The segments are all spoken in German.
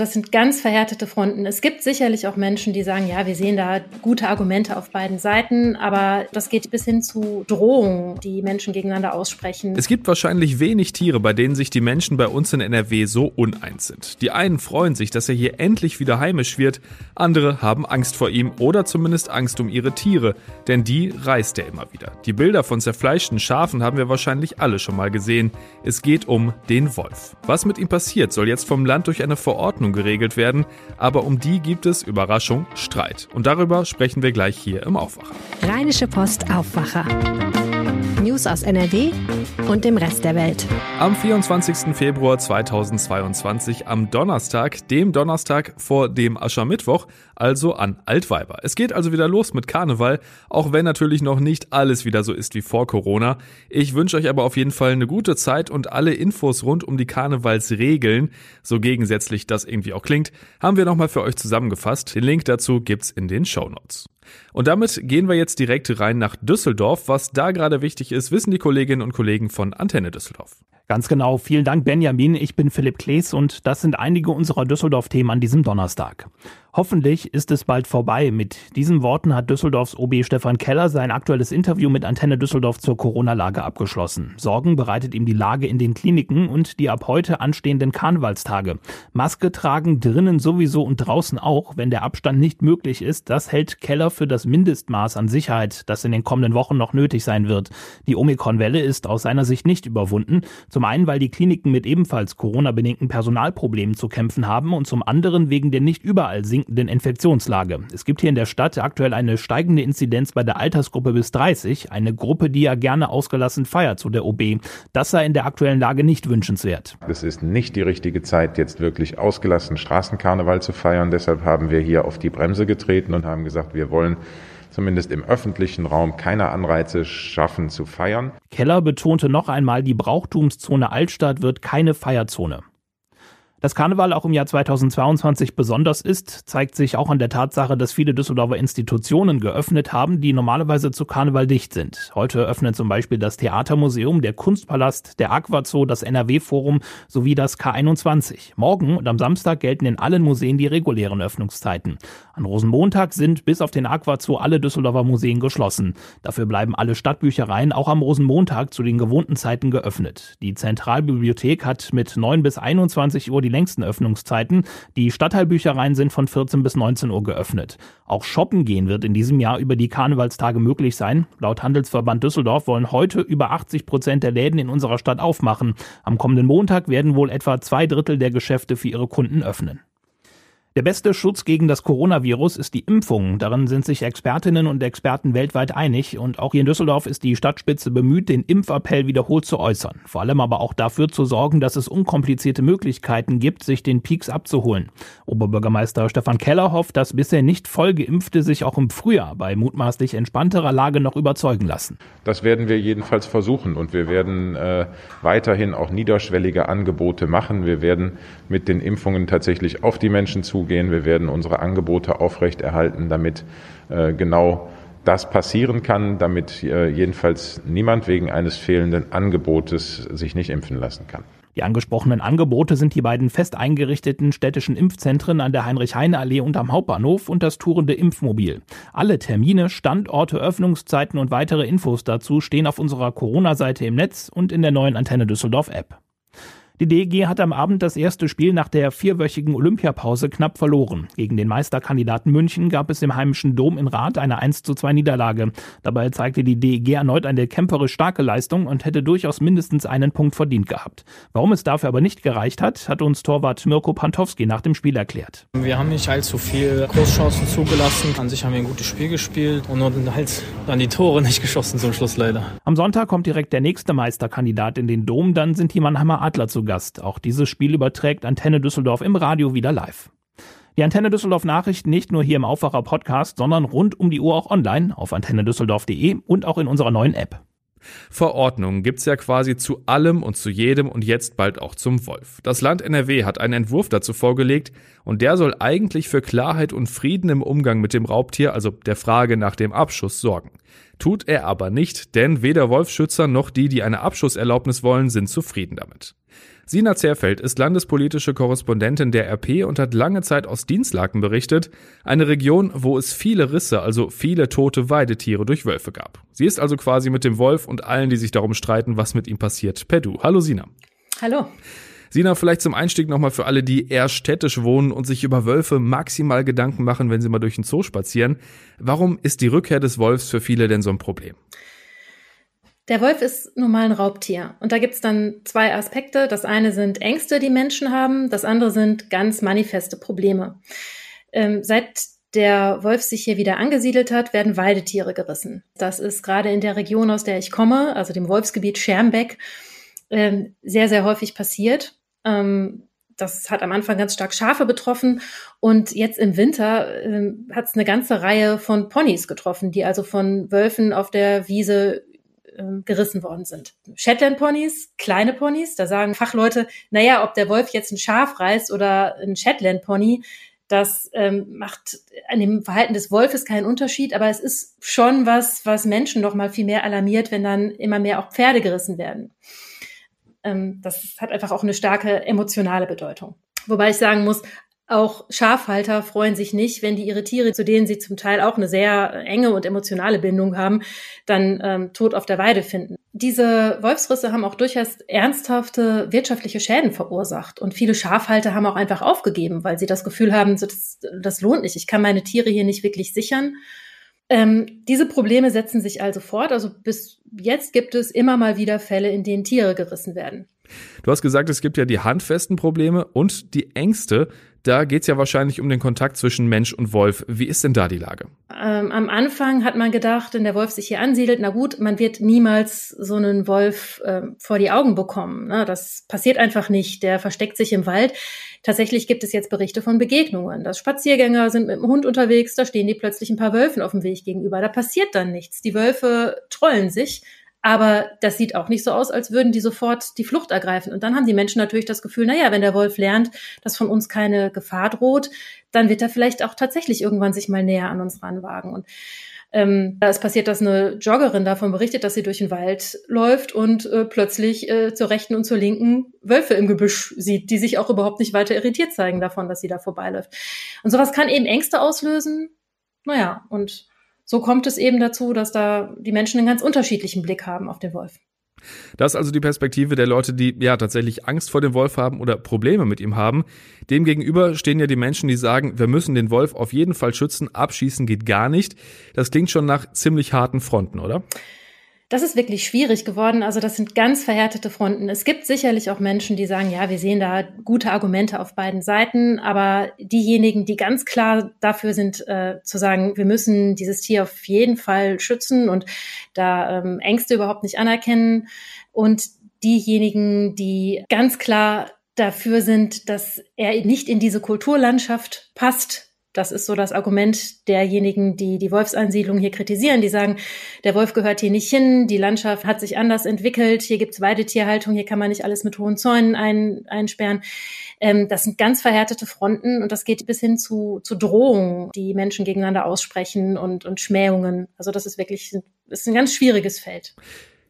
Das sind ganz verhärtete Fronten. Es gibt sicherlich auch Menschen, die sagen, ja, wir sehen da gute Argumente auf beiden Seiten, aber das geht bis hin zu Drohungen, die Menschen gegeneinander aussprechen. Es gibt wahrscheinlich wenig Tiere, bei denen sich die Menschen bei uns in NRW so uneins sind. Die einen freuen sich, dass er hier endlich wieder heimisch wird, andere haben Angst vor ihm oder zumindest Angst um ihre Tiere, denn die reißt er immer wieder. Die Bilder von zerfleischten Schafen haben wir wahrscheinlich alle schon mal gesehen. Es geht um den Wolf. Was mit ihm passiert, soll jetzt vom Land durch eine Verordnung Verordnung geregelt werden, aber um die gibt es, Überraschung, Streit. Und darüber sprechen wir gleich hier im Aufwacher. Rheinische Post Aufwacher. News aus NRW und dem Rest der Welt. Am 24. Februar 2022, am Donnerstag, dem Donnerstag vor dem Aschermittwoch, also an Altweiber. Es geht also wieder los mit Karneval, auch wenn natürlich noch nicht alles wieder so ist wie vor Corona. Ich wünsche euch aber auf jeden Fall eine gute Zeit und alle Infos rund um die Karnevalsregeln, so gegensätzlich das irgendwie auch klingt, haben wir nochmal für euch zusammengefasst. Den Link dazu gibt's in den Show Notes. Und damit gehen wir jetzt direkt rein nach Düsseldorf. Was da gerade wichtig ist, wissen die Kolleginnen und Kollegen von Antenne Düsseldorf. Ganz genau. Vielen Dank, Benjamin. Ich bin Philipp Klees und das sind einige unserer Düsseldorf-Themen an diesem Donnerstag. Hoffentlich ist es bald vorbei. Mit diesen Worten hat Düsseldorfs OB Stefan Keller sein aktuelles Interview mit Antenne Düsseldorf zur Corona-Lage abgeschlossen. Sorgen bereitet ihm die Lage in den Kliniken und die ab heute anstehenden Karnevalstage. Maske tragen drinnen sowieso und draußen auch, wenn der Abstand nicht möglich ist. Das hält Keller für das Mindestmaß an Sicherheit, das in den kommenden Wochen noch nötig sein wird. Die Omikron-Welle ist aus seiner Sicht nicht überwunden. Zum einen, weil die Kliniken mit ebenfalls Corona-bedingten Personalproblemen zu kämpfen haben und zum anderen wegen der nicht überall sinkenden Infektionslage. Es gibt hier in der Stadt aktuell eine steigende Inzidenz bei der Altersgruppe bis 30, eine Gruppe, die ja gerne ausgelassen feiert, zu der OB. Das sei in der aktuellen Lage nicht wünschenswert. Es ist nicht die richtige Zeit, jetzt wirklich ausgelassen Straßenkarneval zu feiern. Deshalb haben wir hier auf die Bremse getreten und haben gesagt, wir wollen zumindest im öffentlichen Raum keine Anreize schaffen zu feiern. Keller betonte noch einmal, die Brauchtumszone Altstadt wird keine Feierzone. Dass Karneval auch im Jahr 2022 besonders ist, zeigt sich auch an der Tatsache, dass viele Düsseldorfer Institutionen geöffnet haben, die normalerweise zu Karneval dicht sind. Heute öffnen zum Beispiel das Theatermuseum, der Kunstpalast, der Aquazoo, das NRW-Forum sowie das K21. Morgen und am Samstag gelten in allen Museen die regulären Öffnungszeiten. An Rosenmontag sind bis auf den Aquazoo alle Düsseldorfer Museen geschlossen. Dafür bleiben alle Stadtbüchereien auch am Rosenmontag zu den gewohnten Zeiten geöffnet. Die Zentralbibliothek hat mit 9 bis 21 Uhr die längsten Öffnungszeiten. Die Stadtteilbüchereien sind von 14 bis 19 Uhr geöffnet. Auch shoppen gehen wird in diesem Jahr über die Karnevalstage möglich sein. Laut Handelsverband Düsseldorf wollen heute über 80 Prozent der Läden in unserer Stadt aufmachen. Am kommenden Montag werden wohl etwa zwei Drittel der Geschäfte für ihre Kunden öffnen. Der beste Schutz gegen das Coronavirus ist die Impfung. Darin sind sich Expertinnen und Experten weltweit einig. Und auch hier in Düsseldorf ist die Stadtspitze bemüht, den Impfappell wiederholt zu äußern. Vor allem aber auch dafür zu sorgen, dass es unkomplizierte Möglichkeiten gibt, sich den Peaks abzuholen. Oberbürgermeister Stefan Keller hofft, dass bisher nicht voll Geimpfte sich auch im Frühjahr bei mutmaßlich entspannterer Lage noch überzeugen lassen. Das werden wir jedenfalls versuchen. Und wir werden äh, weiterhin auch niederschwellige Angebote machen. Wir werden mit den Impfungen tatsächlich auf die Menschen zu zugehen. Wir werden unsere Angebote aufrechterhalten, damit äh, genau das passieren kann, damit äh, jedenfalls niemand wegen eines fehlenden Angebotes sich nicht impfen lassen kann. Die angesprochenen Angebote sind die beiden fest eingerichteten städtischen Impfzentren an der Heinrich-Heine-Allee und am Hauptbahnhof und das tourende Impfmobil. Alle Termine, Standorte, Öffnungszeiten und weitere Infos dazu stehen auf unserer Corona-Seite im Netz und in der neuen Antenne Düsseldorf App. Die DEG hat am Abend das erste Spiel nach der vierwöchigen Olympiapause knapp verloren. Gegen den Meisterkandidaten München gab es im heimischen Dom in Rath eine 1 zu 2 Niederlage. Dabei zeigte die DEG erneut eine kämpferisch starke Leistung und hätte durchaus mindestens einen Punkt verdient gehabt. Warum es dafür aber nicht gereicht hat, hat uns Torwart Mirko Pantowski nach dem Spiel erklärt. Wir haben nicht allzu viel Großchancen zugelassen. An sich haben wir ein gutes Spiel gespielt und nur halt dann die Tore nicht geschossen zum Schluss leider. Am Sonntag kommt direkt der nächste Meisterkandidat in den Dom, dann sind die Mannheimer Adler zu Gast. Auch dieses Spiel überträgt Antenne Düsseldorf im Radio wieder live. Die Antenne Düsseldorf Nachrichten nicht nur hier im Aufwacher Podcast, sondern rund um die Uhr auch online auf antennedüsseldorf.de und auch in unserer neuen App. Verordnungen gibt's ja quasi zu allem und zu jedem und jetzt bald auch zum Wolf. Das Land NRW hat einen Entwurf dazu vorgelegt und der soll eigentlich für Klarheit und Frieden im Umgang mit dem Raubtier, also der Frage nach dem Abschuss, sorgen. Tut er aber nicht, denn weder Wolfschützer noch die, die eine Abschusserlaubnis wollen, sind zufrieden damit. Sina Zerfeld ist landespolitische Korrespondentin der RP und hat lange Zeit aus Dienstlaken berichtet, eine Region, wo es viele Risse, also viele tote Weidetiere durch Wölfe gab. Sie ist also quasi mit dem Wolf und allen, die sich darum streiten, was mit ihm passiert, per Du. Hallo Sina. Hallo. Sina, vielleicht zum Einstieg nochmal für alle, die eher städtisch wohnen und sich über Wölfe maximal Gedanken machen, wenn sie mal durch den Zoo spazieren. Warum ist die Rückkehr des Wolfs für viele denn so ein Problem? Der Wolf ist nun mal ein Raubtier. Und da gibt's dann zwei Aspekte. Das eine sind Ängste, die Menschen haben. Das andere sind ganz manifeste Probleme. Ähm, seit der Wolf sich hier wieder angesiedelt hat, werden Weidetiere gerissen. Das ist gerade in der Region, aus der ich komme, also dem Wolfsgebiet Schermbeck, ähm, sehr, sehr häufig passiert. Ähm, das hat am Anfang ganz stark Schafe betroffen und jetzt im Winter ähm, hat es eine ganze Reihe von Ponys getroffen, die also von Wölfen auf der Wiese ähm, gerissen worden sind. Shetland-Ponys, kleine Ponys, da sagen Fachleute, naja, ob der Wolf jetzt ein Schaf reißt oder ein Shetland-Pony, das ähm, macht an dem Verhalten des Wolfes keinen Unterschied, aber es ist schon was, was Menschen noch mal viel mehr alarmiert, wenn dann immer mehr auch Pferde gerissen werden. Ähm, das hat einfach auch eine starke emotionale Bedeutung. Wobei ich sagen muss, auch Schafhalter freuen sich nicht, wenn die ihre Tiere, zu denen sie zum Teil auch eine sehr enge und emotionale Bindung haben, dann ähm, tot auf der Weide finden. Diese Wolfsrisse haben auch durchaus ernsthafte wirtschaftliche Schäden verursacht. Und viele Schafhalter haben auch einfach aufgegeben, weil sie das Gefühl haben, das, das lohnt nicht. Ich kann meine Tiere hier nicht wirklich sichern. Ähm, diese Probleme setzen sich also fort. Also bis jetzt gibt es immer mal wieder Fälle, in denen Tiere gerissen werden. Du hast gesagt, es gibt ja die handfesten Probleme und die Ängste. Da geht es ja wahrscheinlich um den Kontakt zwischen Mensch und Wolf. Wie ist denn da die Lage? Ähm, am Anfang hat man gedacht, wenn der Wolf sich hier ansiedelt, na gut, man wird niemals so einen Wolf äh, vor die Augen bekommen. Ne? Das passiert einfach nicht. Der versteckt sich im Wald. Tatsächlich gibt es jetzt Berichte von Begegnungen. Dass Spaziergänger sind mit dem Hund unterwegs, da stehen die plötzlich ein paar Wölfen auf dem Weg gegenüber. Da passiert dann nichts. Die Wölfe trollen sich aber das sieht auch nicht so aus, als würden die sofort die Flucht ergreifen. Und dann haben die Menschen natürlich das Gefühl, naja, wenn der Wolf lernt, dass von uns keine Gefahr droht, dann wird er vielleicht auch tatsächlich irgendwann sich mal näher an uns ranwagen. Und ähm, da ist passiert, dass eine Joggerin davon berichtet, dass sie durch den Wald läuft und äh, plötzlich äh, zur rechten und zur linken Wölfe im Gebüsch sieht, die sich auch überhaupt nicht weiter irritiert zeigen davon, dass sie da vorbeiläuft. Und sowas kann eben Ängste auslösen. Naja, und so kommt es eben dazu, dass da die Menschen einen ganz unterschiedlichen Blick haben auf den Wolf. Das ist also die Perspektive der Leute, die ja tatsächlich Angst vor dem Wolf haben oder Probleme mit ihm haben. Demgegenüber stehen ja die Menschen, die sagen, wir müssen den Wolf auf jeden Fall schützen, abschießen geht gar nicht. Das klingt schon nach ziemlich harten Fronten, oder? Das ist wirklich schwierig geworden. Also das sind ganz verhärtete Fronten. Es gibt sicherlich auch Menschen, die sagen, ja, wir sehen da gute Argumente auf beiden Seiten, aber diejenigen, die ganz klar dafür sind, äh, zu sagen, wir müssen dieses Tier auf jeden Fall schützen und da ähm, Ängste überhaupt nicht anerkennen und diejenigen, die ganz klar dafür sind, dass er nicht in diese Kulturlandschaft passt, das ist so das Argument derjenigen, die die Wolfsansiedlung hier kritisieren. Die sagen, der Wolf gehört hier nicht hin, die Landschaft hat sich anders entwickelt, hier gibt's Weidetierhaltung, hier kann man nicht alles mit hohen Zäunen ein, einsperren. Ähm, das sind ganz verhärtete Fronten und das geht bis hin zu, zu Drohungen, die Menschen gegeneinander aussprechen und, und Schmähungen. Also das ist wirklich ist ein ganz schwieriges Feld.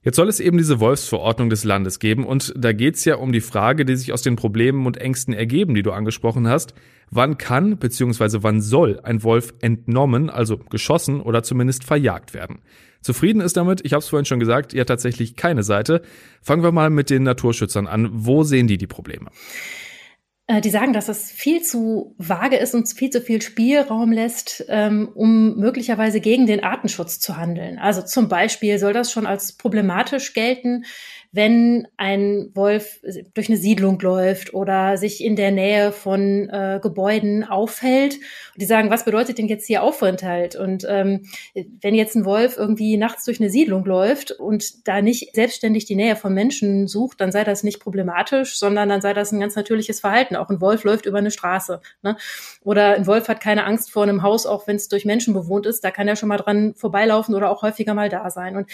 Jetzt soll es eben diese Wolfsverordnung des Landes geben und da geht's ja um die Frage, die sich aus den Problemen und Ängsten ergeben, die du angesprochen hast. Wann kann bzw. wann soll ein Wolf entnommen, also geschossen oder zumindest verjagt werden? Zufrieden ist damit, ich habe es vorhin schon gesagt, ja tatsächlich keine Seite. Fangen wir mal mit den Naturschützern an. Wo sehen die die Probleme? Äh, die sagen, dass es viel zu vage ist und viel zu viel Spielraum lässt, ähm, um möglicherweise gegen den Artenschutz zu handeln. Also zum Beispiel soll das schon als problematisch gelten, wenn ein Wolf durch eine Siedlung läuft oder sich in der Nähe von äh, Gebäuden aufhält. Und die sagen, was bedeutet denn jetzt hier Aufenthalt? Und ähm, wenn jetzt ein Wolf irgendwie nachts durch eine Siedlung läuft und da nicht selbstständig die Nähe von Menschen sucht, dann sei das nicht problematisch, sondern dann sei das ein ganz natürliches Verhalten. Auch ein Wolf läuft über eine Straße. Ne? Oder ein Wolf hat keine Angst vor einem Haus, auch wenn es durch Menschen bewohnt ist. Da kann er schon mal dran vorbeilaufen oder auch häufiger mal da sein. Und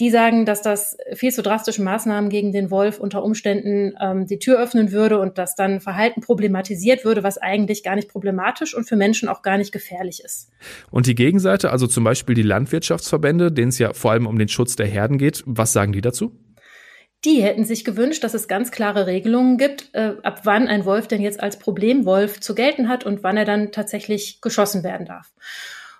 die sagen, dass das viel zu drastische Maßnahmen gegen den Wolf unter Umständen ähm, die Tür öffnen würde und dass dann Verhalten problematisiert würde, was eigentlich gar nicht problematisch und für Menschen auch gar nicht gefährlich ist. Und die Gegenseite, also zum Beispiel die Landwirtschaftsverbände, denen es ja vor allem um den Schutz der Herden geht, was sagen die dazu? Die hätten sich gewünscht, dass es ganz klare Regelungen gibt, äh, ab wann ein Wolf denn jetzt als Problemwolf zu gelten hat und wann er dann tatsächlich geschossen werden darf.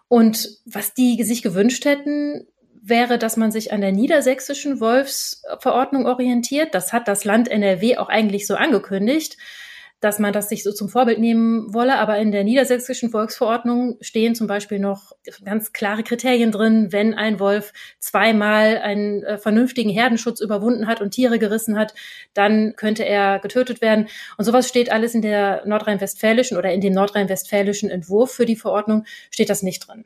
Und was die sich gewünscht hätten, wäre, dass man sich an der niedersächsischen Wolfsverordnung orientiert. Das hat das Land NRW auch eigentlich so angekündigt dass man das sich so zum Vorbild nehmen wolle. Aber in der niedersächsischen Volksverordnung stehen zum Beispiel noch ganz klare Kriterien drin, wenn ein Wolf zweimal einen äh, vernünftigen Herdenschutz überwunden hat und Tiere gerissen hat, dann könnte er getötet werden. Und sowas steht alles in der nordrhein-westfälischen oder in dem nordrhein-westfälischen Entwurf für die Verordnung steht das nicht drin.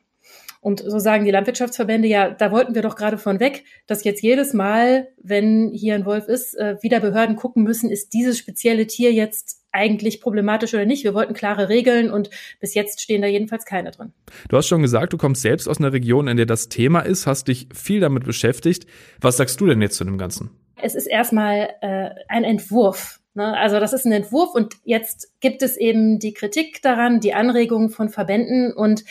Und so sagen die Landwirtschaftsverbände, ja, da wollten wir doch gerade von weg, dass jetzt jedes Mal, wenn hier ein Wolf ist, äh, wieder Behörden gucken müssen, ist dieses spezielle Tier jetzt eigentlich problematisch oder nicht. Wir wollten klare Regeln und bis jetzt stehen da jedenfalls keine drin. Du hast schon gesagt, du kommst selbst aus einer Region, in der das Thema ist, hast dich viel damit beschäftigt. Was sagst du denn jetzt zu dem Ganzen? Es ist erstmal äh, ein Entwurf. Ne? Also das ist ein Entwurf und jetzt gibt es eben die Kritik daran, die Anregungen von Verbänden und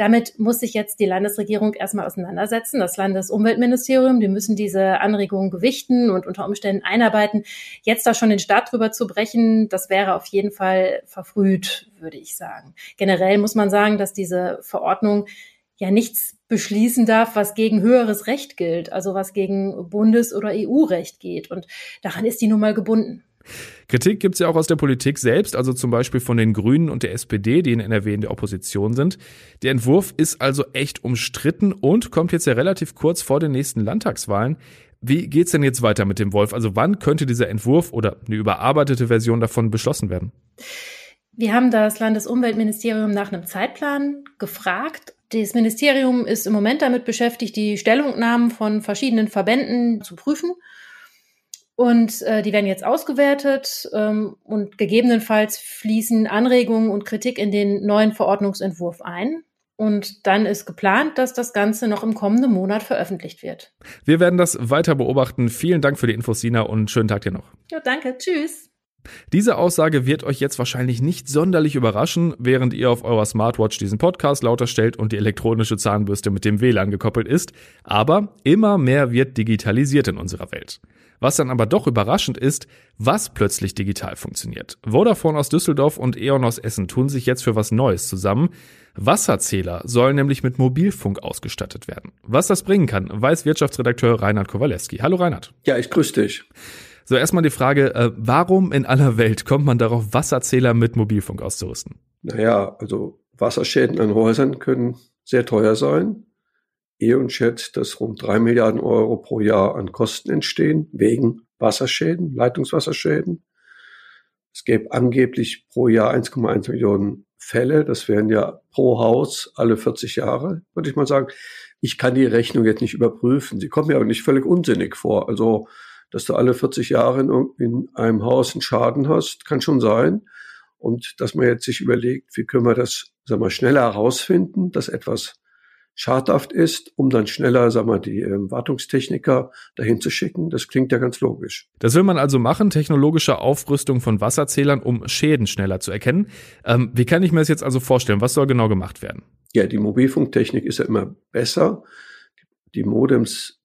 damit muss sich jetzt die Landesregierung erstmal auseinandersetzen, das Landesumweltministerium, die müssen diese Anregungen gewichten und unter Umständen einarbeiten. Jetzt da schon den Start drüber zu brechen, das wäre auf jeden Fall verfrüht, würde ich sagen. Generell muss man sagen, dass diese Verordnung ja nichts beschließen darf, was gegen höheres Recht gilt, also was gegen Bundes- oder EU-Recht geht. Und daran ist die nun mal gebunden. Kritik gibt es ja auch aus der Politik selbst, also zum Beispiel von den Grünen und der SPD, die in NRW in der Opposition sind. Der Entwurf ist also echt umstritten und kommt jetzt ja relativ kurz vor den nächsten Landtagswahlen. Wie geht's denn jetzt weiter mit dem Wolf? Also wann könnte dieser Entwurf oder eine überarbeitete Version davon beschlossen werden? Wir haben das Landesumweltministerium nach einem Zeitplan gefragt. Das Ministerium ist im Moment damit beschäftigt, die Stellungnahmen von verschiedenen Verbänden zu prüfen und äh, die werden jetzt ausgewertet ähm, und gegebenenfalls fließen Anregungen und Kritik in den neuen Verordnungsentwurf ein. Und dann ist geplant, dass das Ganze noch im kommenden Monat veröffentlicht wird. Wir werden das weiter beobachten. Vielen Dank für die Infos, Sina, und schönen Tag dir noch. Ja, danke. Tschüss. Diese Aussage wird euch jetzt wahrscheinlich nicht sonderlich überraschen, während ihr auf eurer Smartwatch diesen Podcast lauter stellt und die elektronische Zahnbürste mit dem WLAN gekoppelt ist. Aber immer mehr wird digitalisiert in unserer Welt. Was dann aber doch überraschend ist, was plötzlich digital funktioniert. Vodafone aus Düsseldorf und E.ON aus Essen tun sich jetzt für was Neues zusammen. Wasserzähler sollen nämlich mit Mobilfunk ausgestattet werden. Was das bringen kann, weiß Wirtschaftsredakteur Reinhard Kowalewski. Hallo Reinhard. Ja, ich grüße dich. So, erstmal die Frage, äh, warum in aller Welt kommt man darauf, Wasserzähler mit Mobilfunk auszurüsten? Naja, also Wasserschäden an Häusern können sehr teuer sein. E.ON schätzt, dass rund drei Milliarden Euro pro Jahr an Kosten entstehen wegen Wasserschäden, Leitungswasserschäden. Es gäbe angeblich pro Jahr 1,1 Millionen Fälle. Das wären ja pro Haus alle 40 Jahre, würde ich mal sagen. Ich kann die Rechnung jetzt nicht überprüfen. Sie kommt mir aber nicht völlig unsinnig vor. Also, dass du alle 40 Jahre in, in einem Haus einen Schaden hast, kann schon sein. Und dass man jetzt sich überlegt, wie können wir das, sagen wir, schneller herausfinden, dass etwas schadhaft ist, um dann schneller, sagen wir, die ähm, Wartungstechniker dahin zu schicken. Das klingt ja ganz logisch. Das will man also machen, technologische Aufrüstung von Wasserzählern, um Schäden schneller zu erkennen. Ähm, wie kann ich mir das jetzt also vorstellen? Was soll genau gemacht werden? Ja, die Mobilfunktechnik ist ja immer besser. Die Modems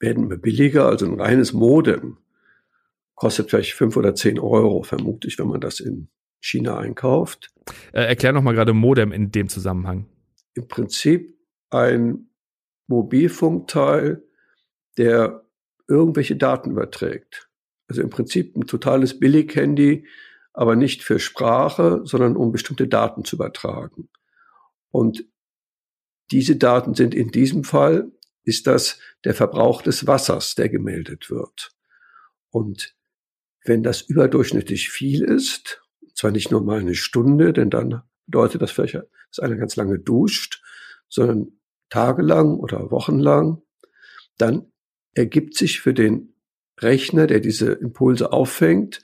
werden immer billiger, also ein reines Modem kostet vielleicht fünf oder zehn Euro, vermute ich, wenn man das in China einkauft. Äh, erklär noch mal gerade Modem in dem Zusammenhang. Im Prinzip ein Mobilfunkteil, der irgendwelche Daten überträgt. Also im Prinzip ein totales Billighandy, aber nicht für Sprache, sondern um bestimmte Daten zu übertragen. Und diese Daten sind in diesem Fall, ist das der Verbrauch des Wassers, der gemeldet wird. Und wenn das überdurchschnittlich viel ist, zwar nicht nur mal eine Stunde, denn dann bedeutet das vielleicht, dass einer ganz lange duscht, sondern tagelang oder wochenlang, dann ergibt sich für den Rechner, der diese Impulse auffängt,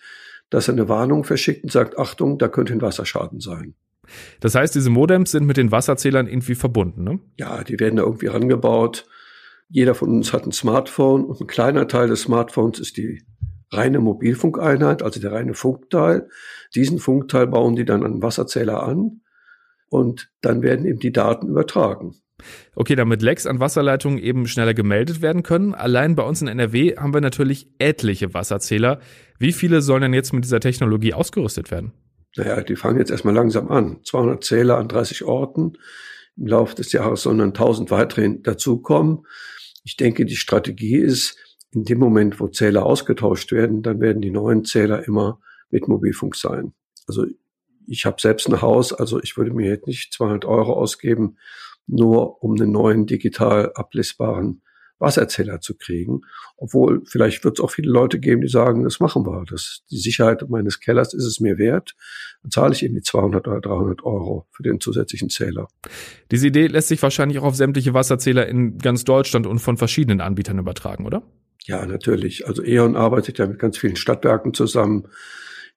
dass er eine Warnung verschickt und sagt, Achtung, da könnte ein Wasserschaden sein. Das heißt, diese Modems sind mit den Wasserzählern irgendwie verbunden, ne? Ja, die werden da irgendwie rangebaut. Jeder von uns hat ein Smartphone und ein kleiner Teil des Smartphones ist die reine Mobilfunkeinheit, also der reine Funkteil. Diesen Funkteil bauen die dann an Wasserzähler an und dann werden eben die Daten übertragen. Okay, damit Lecks an Wasserleitungen eben schneller gemeldet werden können. Allein bei uns in NRW haben wir natürlich etliche Wasserzähler. Wie viele sollen denn jetzt mit dieser Technologie ausgerüstet werden? Naja, die fangen jetzt erstmal langsam an. 200 Zähler an 30 Orten. Im Laufe des Jahres sollen dann 1000 weitere dazukommen. Ich denke, die Strategie ist, in dem Moment, wo Zähler ausgetauscht werden, dann werden die neuen Zähler immer mit Mobilfunk sein. Also ich habe selbst ein Haus, also ich würde mir jetzt nicht 200 Euro ausgeben, nur um einen neuen digital ablesbaren Wasserzähler zu kriegen. Obwohl vielleicht wird es auch viele Leute geben, die sagen, das machen wir. Das, die Sicherheit meines Kellers ist es mir wert. Dann zahle ich eben die 200 oder 300 Euro für den zusätzlichen Zähler. Diese Idee lässt sich wahrscheinlich auch auf sämtliche Wasserzähler in ganz Deutschland und von verschiedenen Anbietern übertragen, oder? Ja, natürlich. Also E.ON arbeitet ja mit ganz vielen Stadtwerken zusammen.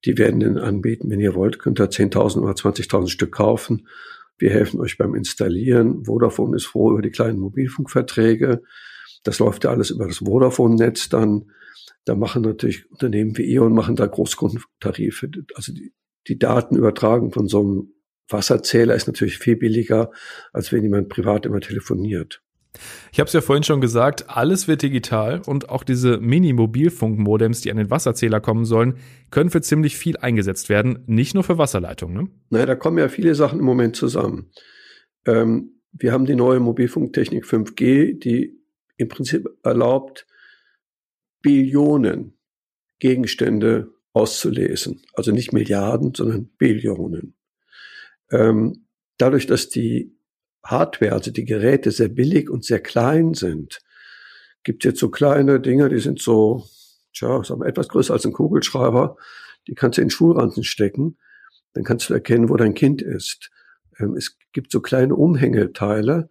Die werden den anbieten. Wenn ihr wollt, könnt ihr 10.000 oder 20.000 Stück kaufen. Wir helfen euch beim Installieren. Vodafone ist froh über die kleinen Mobilfunkverträge. Das läuft ja alles über das Vodafone-Netz dann. Da machen natürlich Unternehmen wie E.ON machen da Großkundentarife. Also die, die Datenübertragung von so einem Wasserzähler ist natürlich viel billiger, als wenn jemand privat immer telefoniert. Ich habe es ja vorhin schon gesagt, alles wird digital und auch diese Mini-Mobilfunk-Modems, die an den Wasserzähler kommen sollen, können für ziemlich viel eingesetzt werden, nicht nur für Wasserleitungen. Ne? Naja, da kommen ja viele Sachen im Moment zusammen. Ähm, wir haben die neue Mobilfunktechnik 5G, die im Prinzip erlaubt, Billionen Gegenstände auszulesen. Also nicht Milliarden, sondern Billionen. Ähm, dadurch, dass die Hardware, also die Geräte sehr billig und sehr klein sind, gibt jetzt so kleine Dinge, die sind so, tja, sagen wir, etwas größer als ein Kugelschreiber, die kannst du in Schulranzen stecken, dann kannst du erkennen, wo dein Kind ist. Ähm, es gibt so kleine Umhängeteile,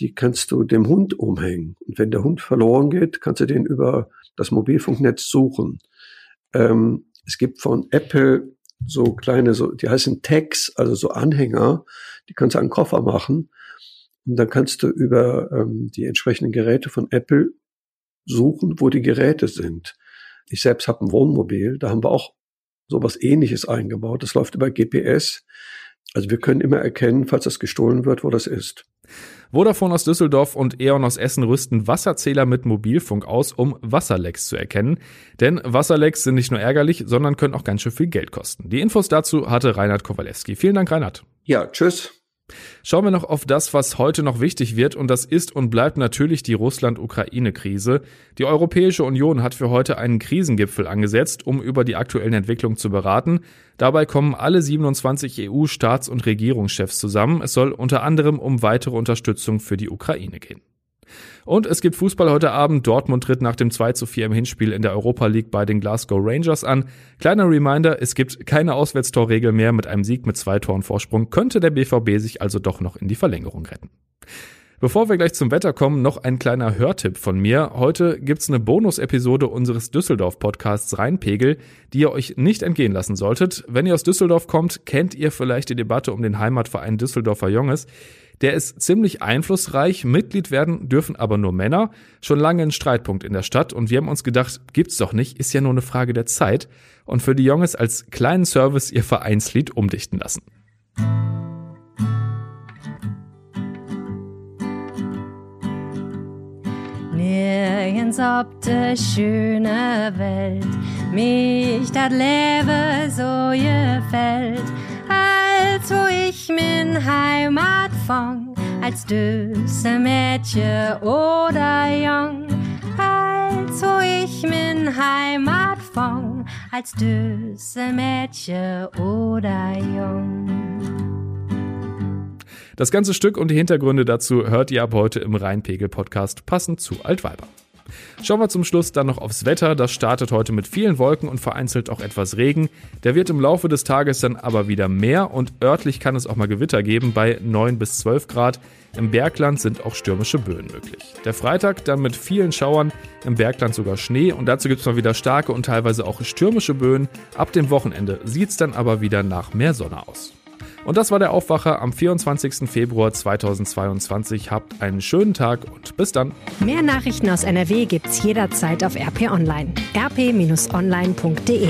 die kannst du dem Hund umhängen. Und wenn der Hund verloren geht, kannst du den über das Mobilfunknetz suchen. Ähm, es gibt von Apple so kleine, so, die heißen Tags, also so Anhänger, die kannst du an Koffer machen. Und dann kannst du über ähm, die entsprechenden Geräte von Apple suchen, wo die Geräte sind. Ich selbst habe ein Wohnmobil, da haben wir auch sowas ähnliches eingebaut. Das läuft über GPS. Also wir können immer erkennen, falls das gestohlen wird, wo das ist. Vodafone aus Düsseldorf und E.ON aus Essen rüsten Wasserzähler mit Mobilfunk aus, um Wasserlecks zu erkennen. Denn Wasserlecks sind nicht nur ärgerlich, sondern können auch ganz schön viel Geld kosten. Die Infos dazu hatte Reinhard Kowalewski. Vielen Dank, Reinhard. Ja, tschüss. Schauen wir noch auf das, was heute noch wichtig wird, und das ist und bleibt natürlich die Russland-Ukraine-Krise. Die Europäische Union hat für heute einen Krisengipfel angesetzt, um über die aktuellen Entwicklungen zu beraten. Dabei kommen alle 27 EU-Staats- und Regierungschefs zusammen. Es soll unter anderem um weitere Unterstützung für die Ukraine gehen. Und es gibt Fußball heute Abend. Dortmund tritt nach dem 2 zu 4 im Hinspiel in der Europa League bei den Glasgow Rangers an. Kleiner Reminder, es gibt keine Auswärtstorregel mehr. Mit einem Sieg mit zwei Toren Vorsprung könnte der BVB sich also doch noch in die Verlängerung retten. Bevor wir gleich zum Wetter kommen, noch ein kleiner Hörtipp von mir. Heute gibt's eine Bonus-Episode unseres Düsseldorf-Podcasts Rheinpegel, die ihr euch nicht entgehen lassen solltet. Wenn ihr aus Düsseldorf kommt, kennt ihr vielleicht die Debatte um den Heimatverein Düsseldorfer Junges. Der ist ziemlich einflussreich, Mitglied werden dürfen aber nur Männer. Schon lange ein Streitpunkt in der Stadt und wir haben uns gedacht, gibt's doch nicht, ist ja nur eine Frage der Zeit. Und für die Jungs als kleinen Service ihr Vereinslied umdichten lassen. Nirgends ob de schöne Welt mich dat Leben so gefällt als wo ich min Heimat fang, als düsse Mädchen oder Jung, als wo ich min Heimat fang, als düsse Mädchen oder Jung. Das ganze Stück und die Hintergründe dazu hört ihr ab heute im Rheinpegel-Podcast passend zu Altweiber. Schauen wir zum Schluss dann noch aufs Wetter. Das startet heute mit vielen Wolken und vereinzelt auch etwas Regen. Der wird im Laufe des Tages dann aber wieder mehr und örtlich kann es auch mal Gewitter geben bei 9 bis 12 Grad. Im Bergland sind auch stürmische Böen möglich. Der Freitag dann mit vielen Schauern, im Bergland sogar Schnee und dazu gibt es mal wieder starke und teilweise auch stürmische Böen. Ab dem Wochenende sieht es dann aber wieder nach mehr Sonne aus. Und das war der Aufwacher am 24. Februar 2022. Habt einen schönen Tag und bis dann. Mehr Nachrichten aus NRW gibt's jederzeit auf RP Online. rp-online.de